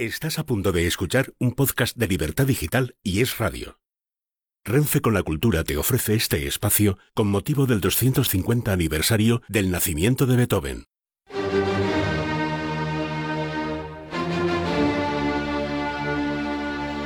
Estás a punto de escuchar un podcast de Libertad Digital y es radio. Renfe con la Cultura te ofrece este espacio con motivo del 250 aniversario del nacimiento de Beethoven.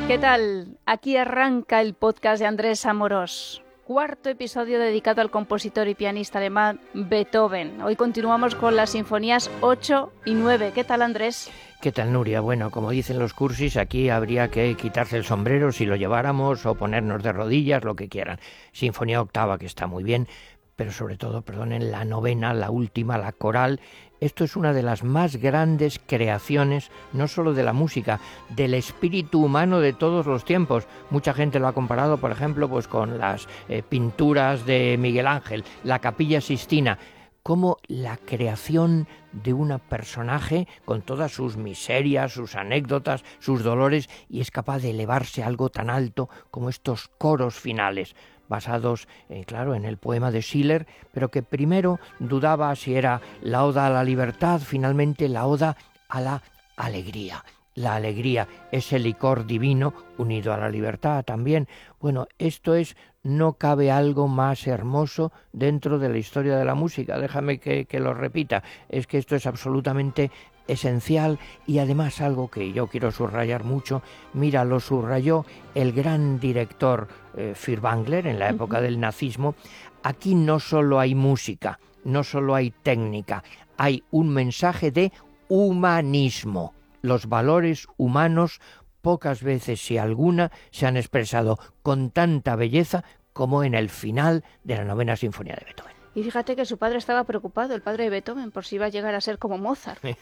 ¿Qué tal? Aquí arranca el podcast de Andrés Amorós. Cuarto episodio dedicado al compositor y pianista alemán Beethoven. Hoy continuamos con las sinfonías 8 y 9. ¿Qué tal, Andrés? ¿Qué tal, Nuria? Bueno, como dicen los cursis, aquí habría que quitarse el sombrero si lo lleváramos o ponernos de rodillas, lo que quieran. Sinfonía octava, que está muy bien, pero sobre todo, perdonen, la novena, la última, la coral. Esto es una de las más grandes creaciones, no solo de la música, del espíritu humano de todos los tiempos. Mucha gente lo ha comparado, por ejemplo, pues con las eh, pinturas de Miguel Ángel, la Capilla Sistina como la creación de un personaje con todas sus miserias, sus anécdotas, sus dolores, y es capaz de elevarse a algo tan alto como estos coros finales, basados, eh, claro, en el poema de Schiller, pero que primero dudaba si era la oda a la libertad, finalmente la oda a la alegría. La alegría, ese licor divino unido a la libertad también. Bueno, esto es no cabe algo más hermoso dentro de la historia de la música. Déjame que, lo repita. Es que esto es absolutamente esencial y además algo que yo quiero subrayar mucho. Mira, lo subrayó el gran director eh, en la época del nazismo. Aquí no solo hay música, no solo hay técnica, hay un mensaje de humanismo. Los valores humanos pocas veces, si alguna, se han expresado con tanta belleza como en el final de la novena sinfonía de Beethoven. Y fíjate que su padre estaba preocupado, el padre de Beethoven, por si iba a llegar a ser como Mozart.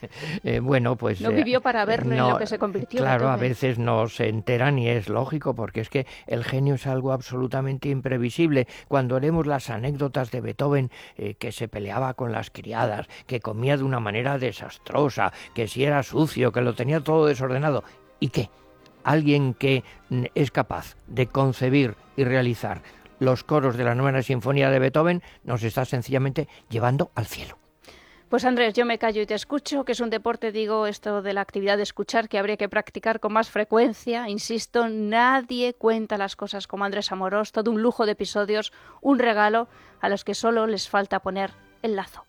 Eh, bueno, pues... No vivió para verlo en lo que se convirtió. Claro, a veces no se enteran y es lógico, porque es que el genio es algo absolutamente imprevisible. Cuando leemos las anécdotas de Beethoven, eh, que se peleaba con las criadas, que comía de una manera desastrosa, que si era sucio, que lo tenía todo desordenado, ¿y qué? Alguien que es capaz de concebir y realizar los coros de la novena sinfonía de Beethoven nos está sencillamente llevando al cielo. Pues Andrés, yo me callo y te escucho, que es un deporte, digo, esto de la actividad de escuchar que habría que practicar con más frecuencia. Insisto, nadie cuenta las cosas como Andrés Amorós, todo un lujo de episodios, un regalo a los que solo les falta poner el lazo.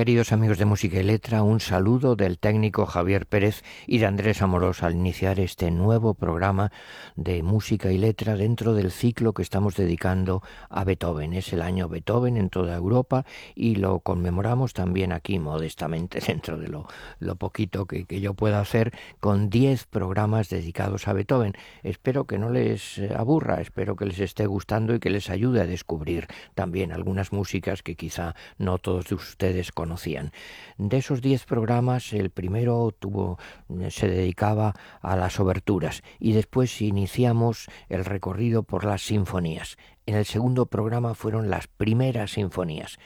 Queridos amigos de Música y Letra, un saludo del técnico Javier Pérez y de Andrés Amorós al iniciar este nuevo programa de Música y Letra dentro del ciclo que estamos dedicando a Beethoven. Es el año Beethoven en toda Europa y lo conmemoramos también aquí modestamente dentro de lo, lo poquito que, que, yo pueda hacer con 10 programas dedicados a Beethoven. Espero que no les aburra, espero que les esté gustando y que les ayude a descubrir también algunas músicas que quizá no todos ustedes conocen de esos diez programas, el primero tuvo, se dedicaba a las oberturas y después iniciamos el recorrido por las sinfonías. En el segundo programa fueron las primeras sinfonías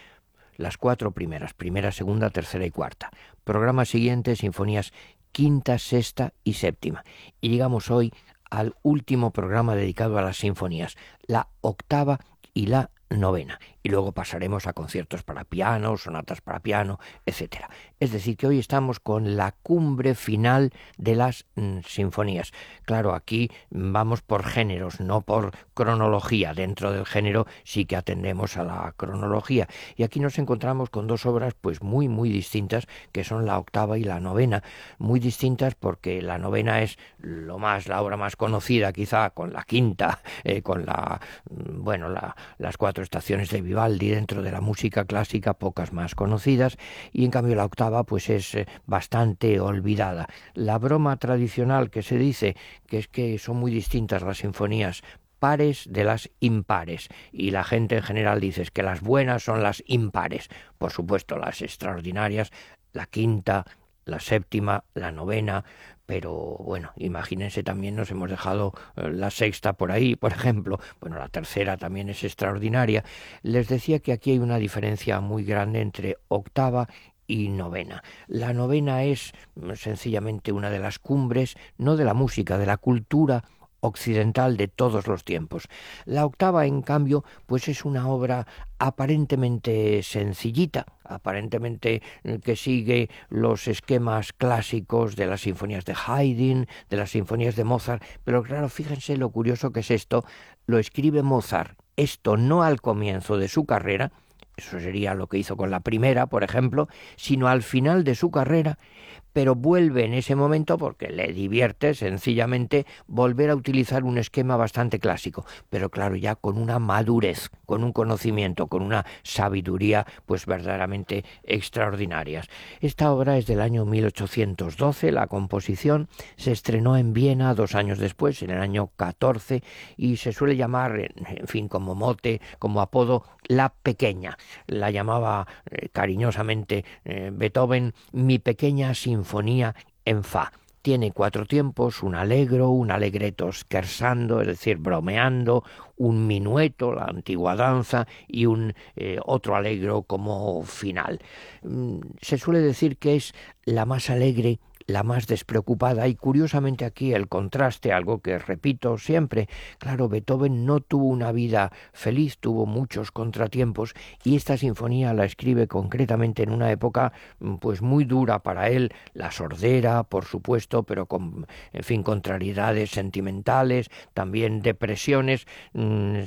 las cuatro primeras, primera, segunda, tercera y cuarta. Programa siguiente, sinfonías quinta, sexta y séptima. Y llegamos hoy al último programa dedicado a las sinfonías, la octava y la novena y luego pasaremos a conciertos para piano, sonatas para piano, etc. Es decir, que hoy estamos con la cumbre final de las mm, sinfonías. Claro, aquí vamos por géneros, no por cronología. Dentro del género sí que atendemos a la cronología. Y aquí nos encontramos con dos obras pues muy muy distintas, que son la octava y la novena. Muy distintas porque la novena es lo más la obra más conocida, quizá con la quinta, eh, con la mm, bueno, las cuatro estaciones de Vivaldi dentro de la música clásica, pocas más conocidas, y en cambio la octava pues es eh, bastante olvidada. La broma tradicional que se dice, que es que son muy distintas las sinfonías pares de las impares y la gente en general dice que las buenas son las impares, por supuesto las extraordinarias, la quinta, la séptima, la novena, pero bueno, imagínense también nos hemos dejado eh, la sexta por ahí, por ejemplo, bueno, la tercera también es extraordinaria. Les decía que aquí hay una diferencia muy grande entre octava y novena. La novena es mm, sencillamente una de las cumbres, no de la música, de la cultura occidental de todos los tiempos. La octava, en cambio, pues es una obra aparentemente sencillita, aparentemente eh, que sigue los esquemas clásicos de las sinfonías de Haydn, de las sinfonías de Mozart, pero claro, fíjense lo curioso que es esto, lo escribe Mozart, esto no al comienzo de su carrera, eso sería lo que hizo con la primera, por ejemplo, sino al final de su carrera, pero vuelve en ese momento porque le divierte sencillamente volver a utilizar un esquema bastante clásico, pero claro, ya con una madurez, con un conocimiento, con una sabiduría pues verdaderamente extraordinarias. Esta obra es del año 1812, la composición se estrenó en Viena dos años después, en el año 14, y se suele llamar, en fin, como mote, como apodo, la pequeña. La llamaba eh, cariñosamente eh, Beethoven mi pequeña sinfonía en fa. Tiene cuatro tiempos, un alegro, un alegreto scherzando, es decir, bromeando, un minueto, la antigua danza, y un eh, otro alegro como final. Mm, se suele decir que es la más alegre la más despreocupada y curiosamente aquí el contraste, algo que repito siempre, claro, Beethoven no tuvo una vida feliz, tuvo muchos contratiempos y esta sinfonía la escribe concretamente en una época mm, pues muy dura para él, la sordera, por supuesto, pero con en fin, contrariedades sentimentales, también depresiones, mm,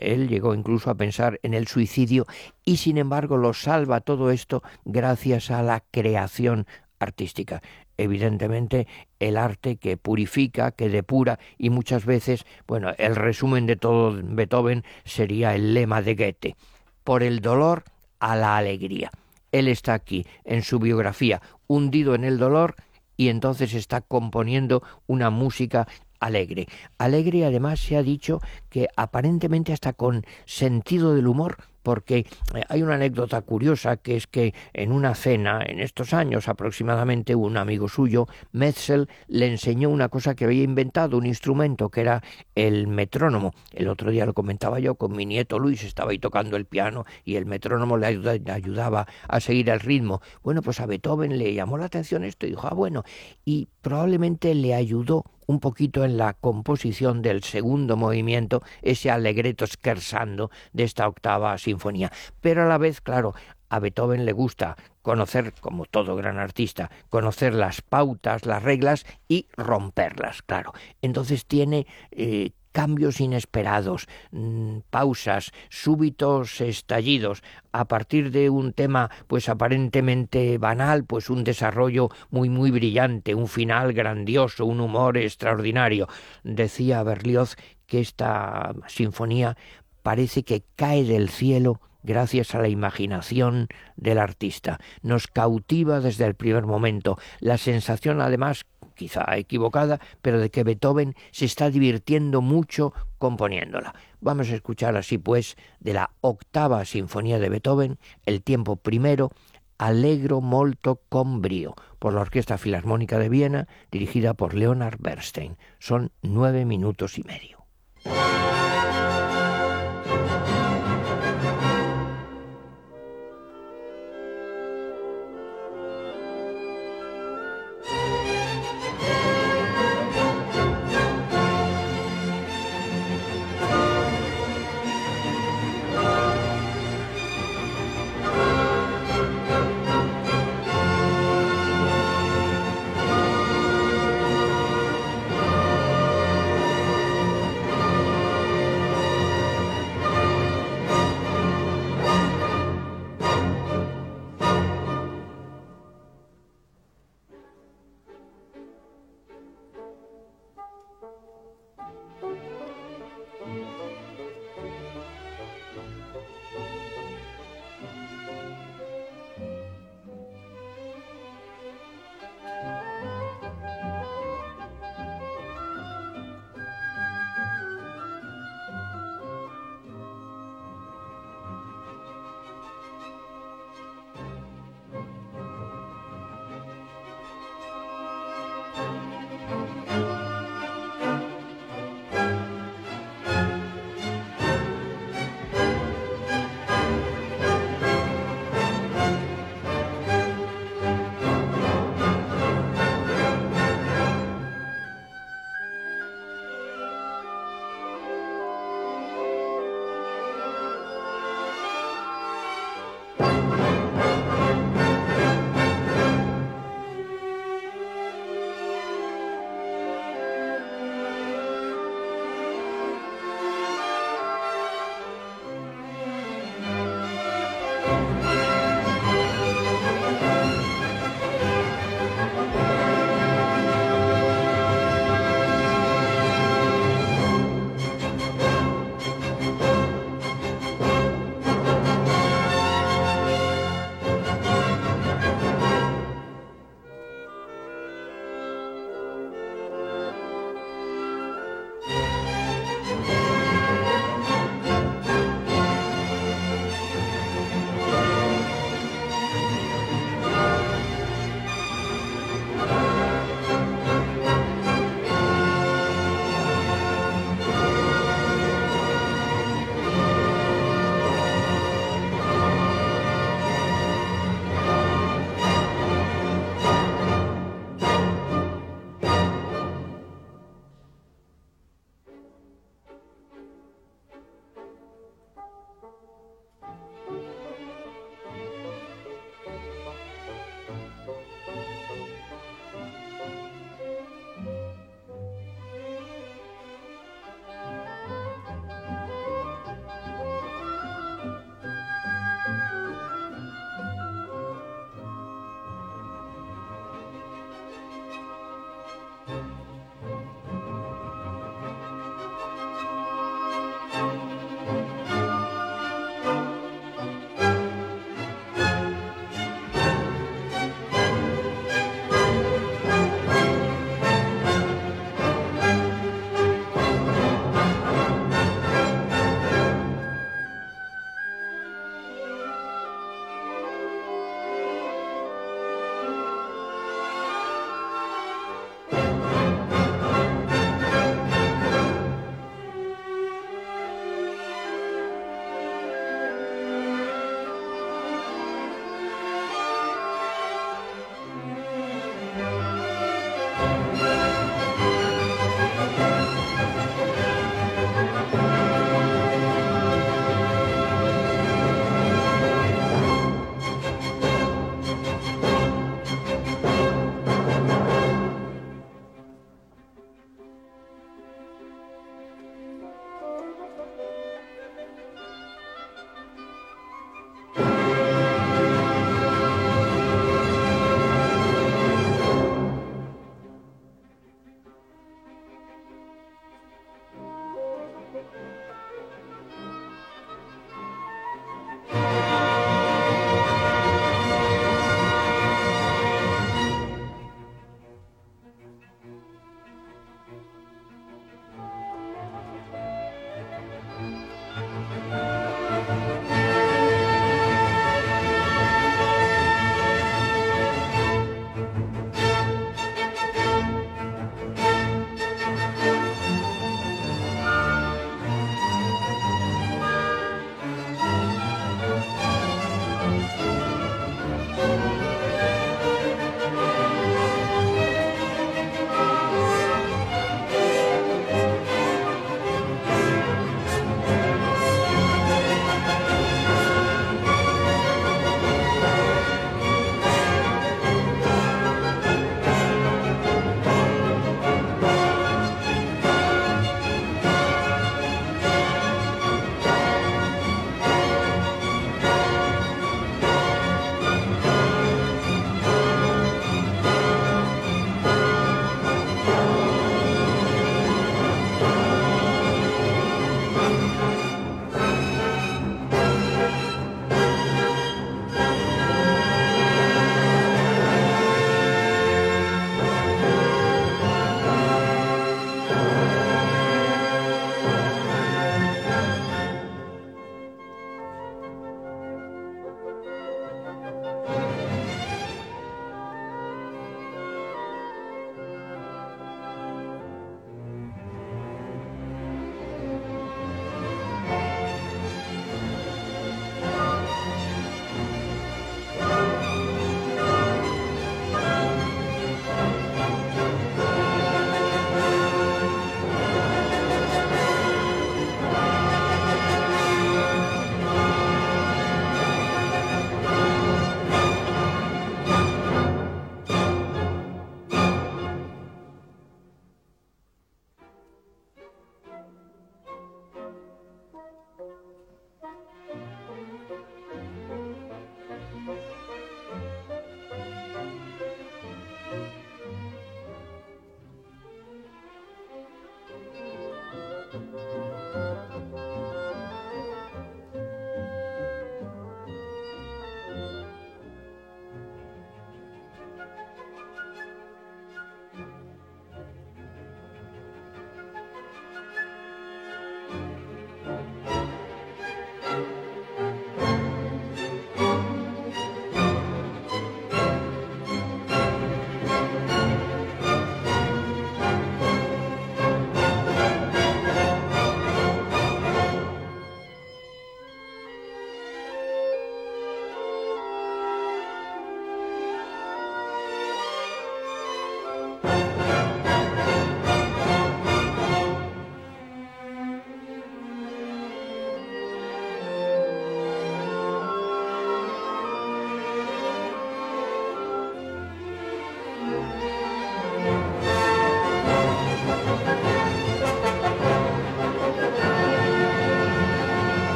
él llegó incluso a pensar en el suicidio y sin embargo lo salva todo esto gracias a la creación artística evidentemente el arte que purifica, que depura y muchas veces, bueno, el resumen de todo Beethoven sería el lema de Goethe, por el dolor a la alegría. Él está aquí en su biografía, hundido en el dolor y entonces está componiendo una música alegre. Alegre además se ha dicho que aparentemente hasta con sentido del humor, porque eh, hay una anécdota curiosa que es que en una cena, en estos años aproximadamente, un amigo suyo, Metzel, le enseñó una cosa que había inventado, un instrumento que era el metrónomo. El otro día lo comentaba yo con mi nieto Luis, estaba ahí tocando el piano y el metrónomo le, ayudaba a seguir el ritmo. Bueno, pues a Beethoven le llamó la atención esto y dijo, ah, bueno, y probablemente le ayudó un poquito en la composición del segundo movimiento, ese alegreto scherzando de esta octava sinfonía. Pero a la vez, claro, a Beethoven le gusta conocer, como todo gran artista, conocer las pautas, las reglas y romperlas, claro. Entonces tiene eh, cambios inesperados, mm, pausas, súbitos estallidos, a partir de un tema pues aparentemente banal, pues un desarrollo muy muy brillante, un final grandioso, un humor extraordinario. Decía Berlioz que esta sinfonía parece que cae del cielo gracias a la imaginación del artista. Nos cautiva desde el primer momento. La sensación, además, quizá equivocada, pero de que Beethoven se está divirtiendo mucho componiéndola. Vamos a escuchar así pues de la octava sinfonía de Beethoven, el tiempo primero, Allegro molto con brio, por la Orquesta Filarmónica de Viena, dirigida por Leonard Bernstein. Son nueve minutos y medio.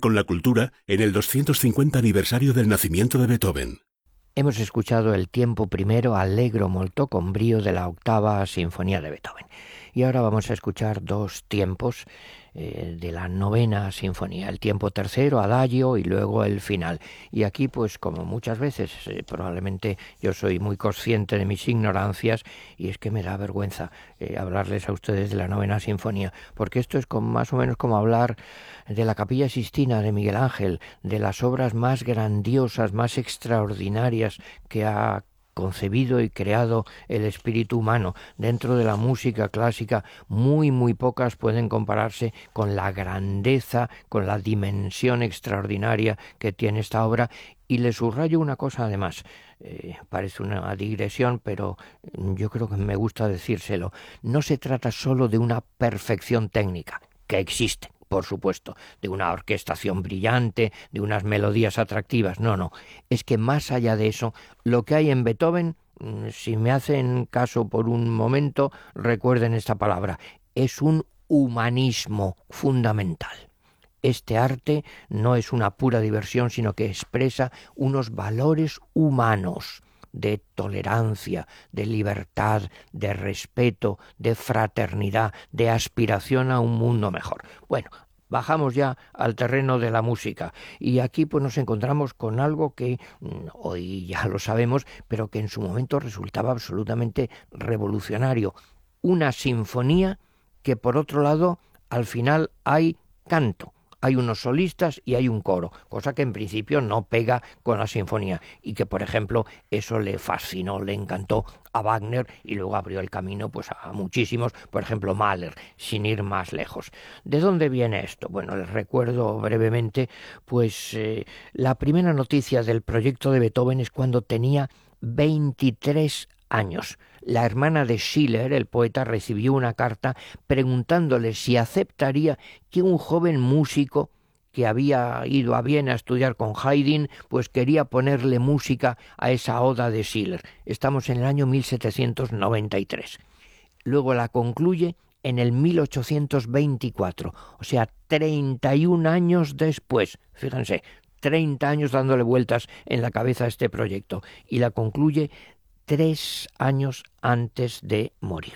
Con la cultura en el 250 aniversario del nacimiento de Beethoven. Hemos escuchado el tiempo primero allegro molto con brío de la octava sinfonía de Beethoven. Y ahora vamos a escuchar dos tiempos eh, de la novena sinfonía, el tiempo tercero, adagio y luego el final. Y aquí, pues como muchas veces, eh, probablemente yo soy muy consciente de mis ignorancias y es que me da vergüenza eh, hablarles a ustedes de la novena sinfonía, porque esto es como, más o menos como hablar de la capilla Sistina de Miguel Ángel, de las obras más grandiosas, más extraordinarias que ha concebido y creado el espíritu humano. Dentro de la música clásica, muy, muy pocas pueden compararse con la grandeza, con la dimensión extraordinaria que tiene esta obra. Y le subrayo una cosa además, eh, parece una digresión, pero yo creo que me gusta decírselo. No se trata solo de una perfección técnica, que existe, por supuesto, de una orquestación brillante, de unas melodías atractivas. No, no. Es que más allá de eso, lo que hay en Beethoven, mm, si me hacen caso por un momento, recuerden esta palabra, es un humanismo fundamental. Este arte no es una pura diversión, sino que expresa unos valores humanos de tolerancia, de libertad, de respeto, de fraternidad, de aspiración a un mundo mejor. Bueno, bajamos ya al terreno de la música. Y aquí pues nos encontramos con algo que mm, hoy ya lo sabemos, pero que en su momento resultaba absolutamente revolucionario, una sinfonía que por otro lado al final hay canto, hay unos solistas y hay un coro, cosa que en principio no pega con la sinfonía y que por ejemplo eso le fascinó, le encantó a Wagner y luego abrió el camino pues a muchísimos, por ejemplo Mahler, sin ir más lejos. ¿De dónde viene esto? Bueno, les recuerdo brevemente pues eh, la primera noticia del proyecto de Beethoven es cuando tenía 23 años. La hermana de Schiller, el poeta, recibió una carta preguntándole si aceptaría que un joven músico que había ido a Viena a estudiar con Haydn, pues quería ponerle música a esa oda de Schiller. Estamos en el año 1793. Luego la concluye en el 1824, o sea, 31 años después. Fíjense, 30 años dándole vueltas en la cabeza a este proyecto y la concluye tres años antes de morir.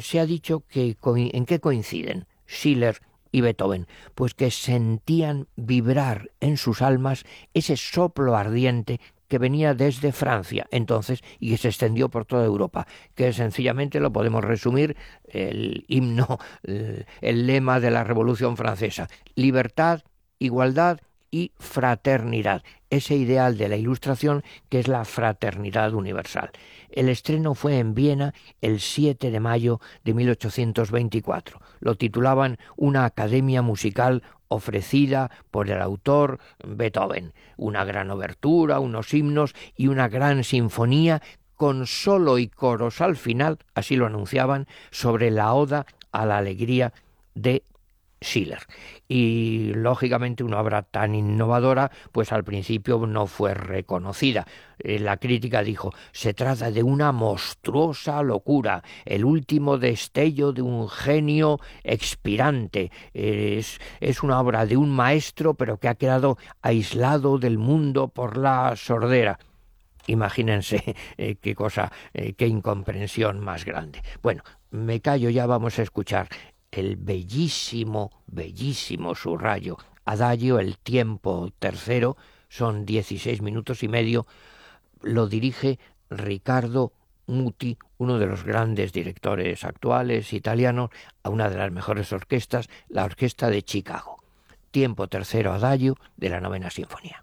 Se ha dicho que en qué coinciden Schiller y Beethoven, pues que sentían vibrar en sus almas ese soplo ardiente que venía desde Francia entonces y que se extendió por toda Europa, que sencillamente lo podemos resumir el himno, el lema de la Revolución Francesa, libertad, igualdad y fraternidad, ese ideal de la Ilustración que es la fraternidad universal. El estreno fue en Viena el 7 de mayo de 1824. Lo titulaban Una academia musical ofrecida por el autor Beethoven, una gran obertura, unos himnos y una gran sinfonía con solo y coros al final, así lo anunciaban, sobre la oda a la alegría de Schiller. Y lógicamente una obra tan innovadora, pues al principio no fue reconocida. Eh, la crítica dijo, se trata de una monstruosa locura, el último destello de un genio expirante. Es, es una obra de un maestro, pero que ha quedado aislado del mundo por la sordera. Imagínense eh, qué cosa, eh, qué incomprensión más grande. Bueno, me callo, ya vamos a escuchar el bellísimo, bellísimo subrayo. Adagio, el tiempo tercero, son dieciséis minutos y medio, lo dirige Ricardo Muti, uno de los grandes directores actuales italianos, a una de las mejores orquestas, la Orquesta de Chicago. Tiempo tercero adagio de la novena sinfonía.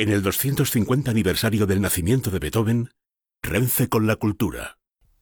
En el 250 aniversario del nacimiento de Beethoven, Renfe con la cultura.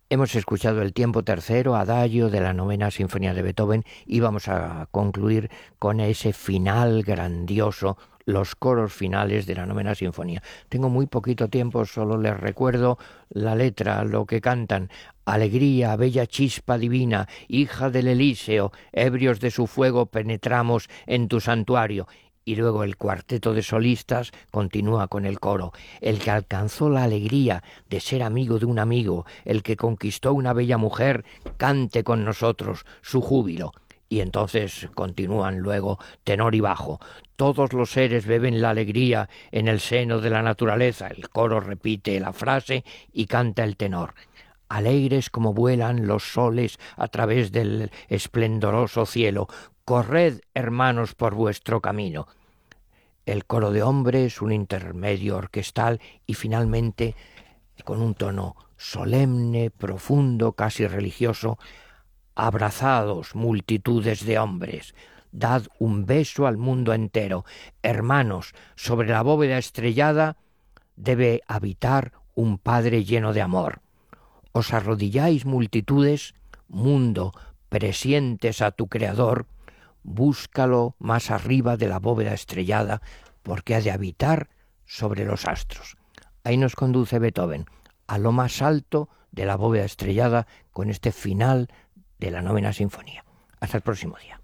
Hemos escuchado el tiempo tercero, adagio de la novena sinfonía de Beethoven y vamos a concluir con ese final grandioso, los coros finales de la novena sinfonía. Tengo muy poquito tiempo, solo les recuerdo la letra, lo que cantan. Alegría, bella chispa divina, hija del Elíseo, ebrios de su fuego penetramos en tu santuario y luego el cuarteto de solistas continúa con el coro. El que alcanzó la alegría de ser amigo de un amigo, el que conquistó una bella mujer, cante con nosotros su júbilo. Y entonces continúan luego tenor y bajo. Todos los seres beben la alegría en el seno de la naturaleza. El coro repite la frase y canta el tenor alegres como vuelan los soles a través del esplendoroso cielo. Corred, hermanos, por vuestro camino el coro de hombres, un intermedio orquestal y finalmente, con un tono solemne, profundo, casi religioso, abrazados multitudes de hombres, dad un beso al mundo entero. Hermanos, sobre la bóveda estrellada debe habitar un Padre lleno de amor. Os arrodilláis multitudes, mundo, presientes a tu Creador, búscalo más arriba de la bóveda estrellada, porque ha de habitar sobre los astros. Ahí nos conduce Beethoven, a lo más alto de la bóveda estrellada, con este final de la novena sinfonía. Hasta el próximo día.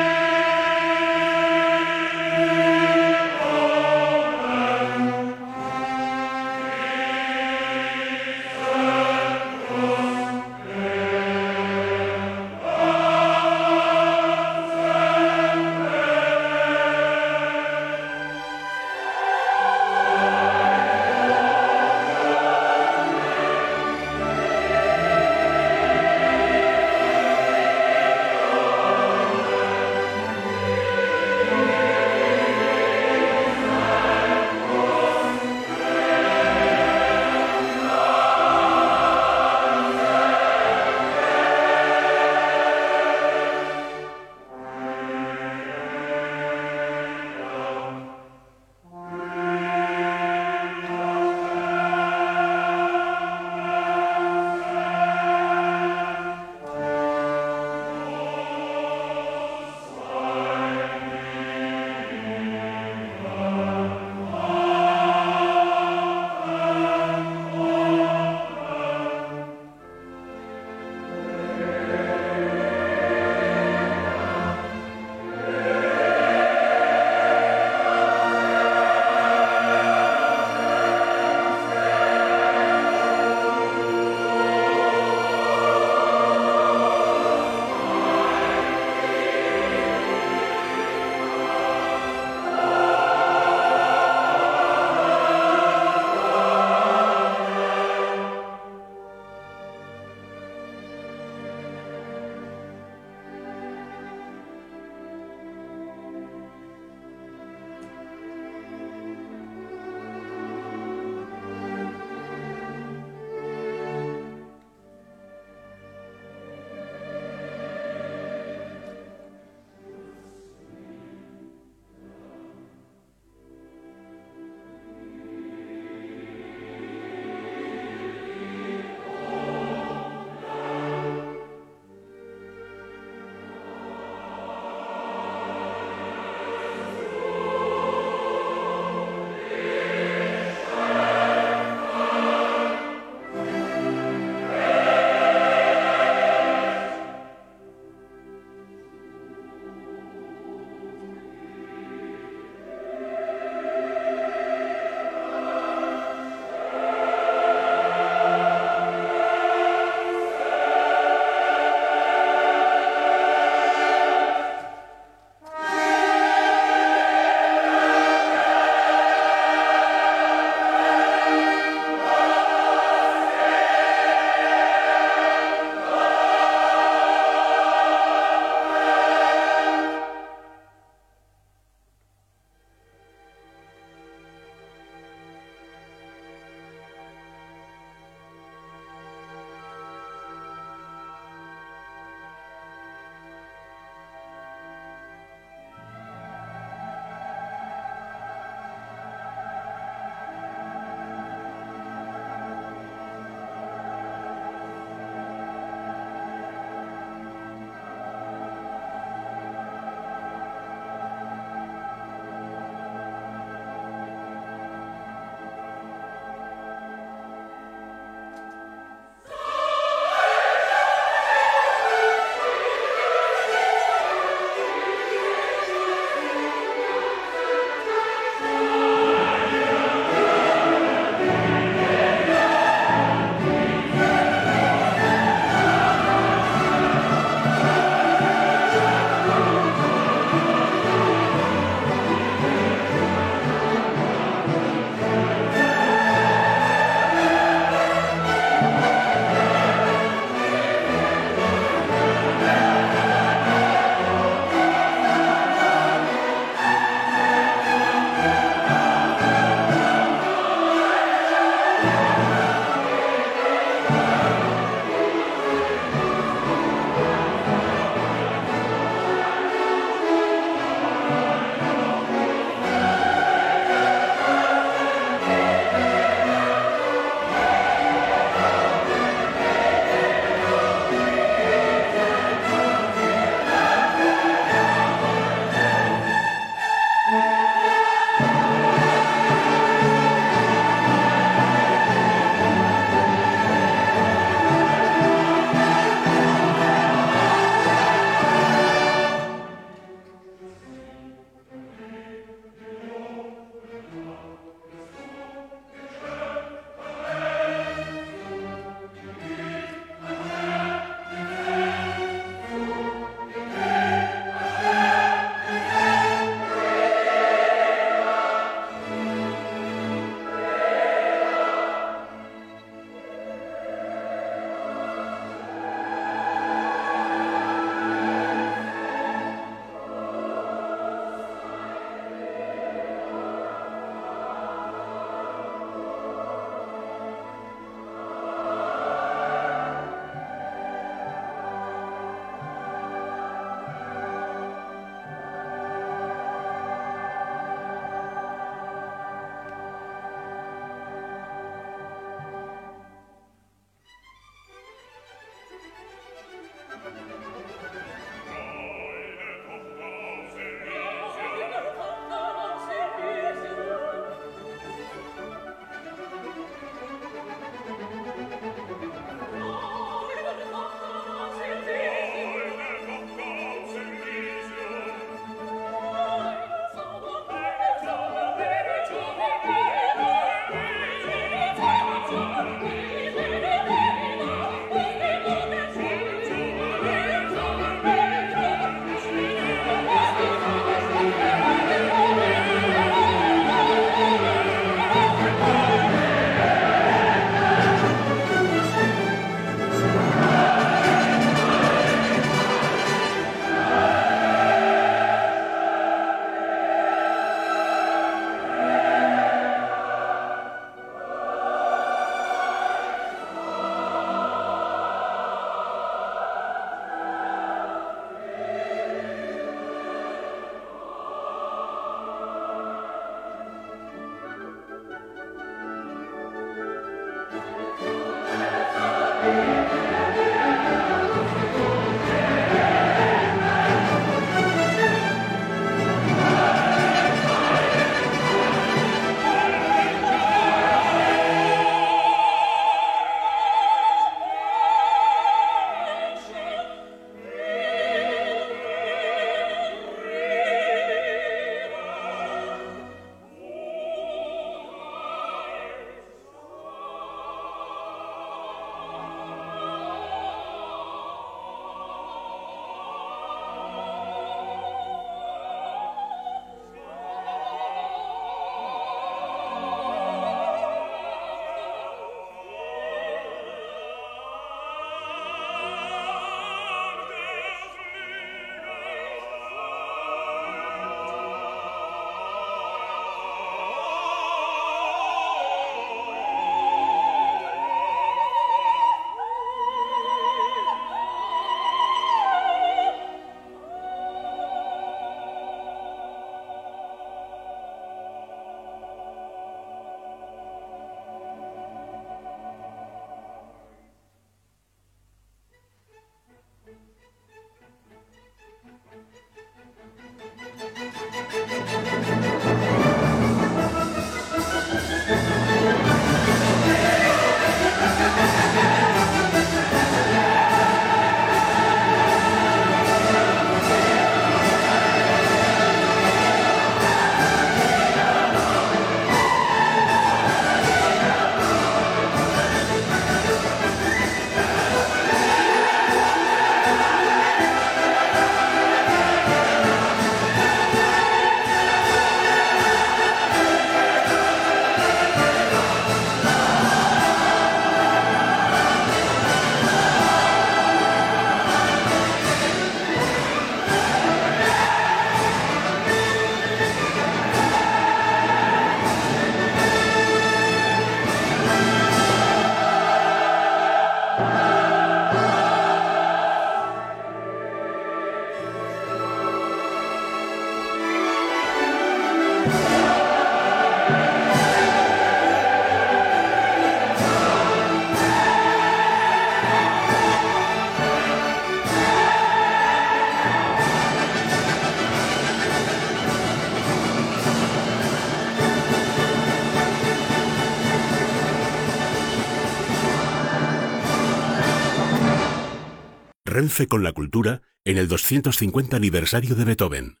Renfe con la cultura en el 250 aniversario de Beethoven.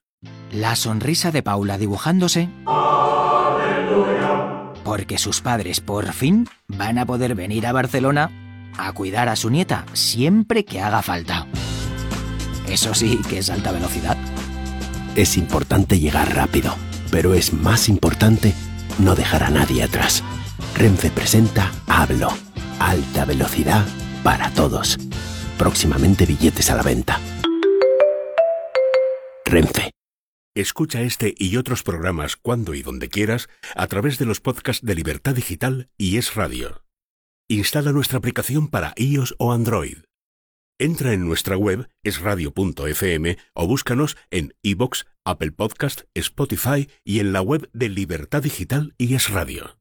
La sonrisa de Paula dibujándose. Porque sus padres por fin van a poder venir a Barcelona a cuidar a su nieta siempre que haga falta. Eso sí que es alta velocidad. Es importante llegar rápido, pero es más importante no dejar a nadie atrás. Renfe presenta Hablo. Alta velocidad para todos. Próximamente billetes a la venta. Renfe. Escucha este y otros programas cuando y donde quieras a través de los podcasts de Libertad Digital y Es Radio. Instala nuestra aplicación para iOS o Android. Entra en nuestra web esradio.fm o búscanos en iBox, Apple Podcast, Spotify y en la web de Libertad Digital y Es Radio.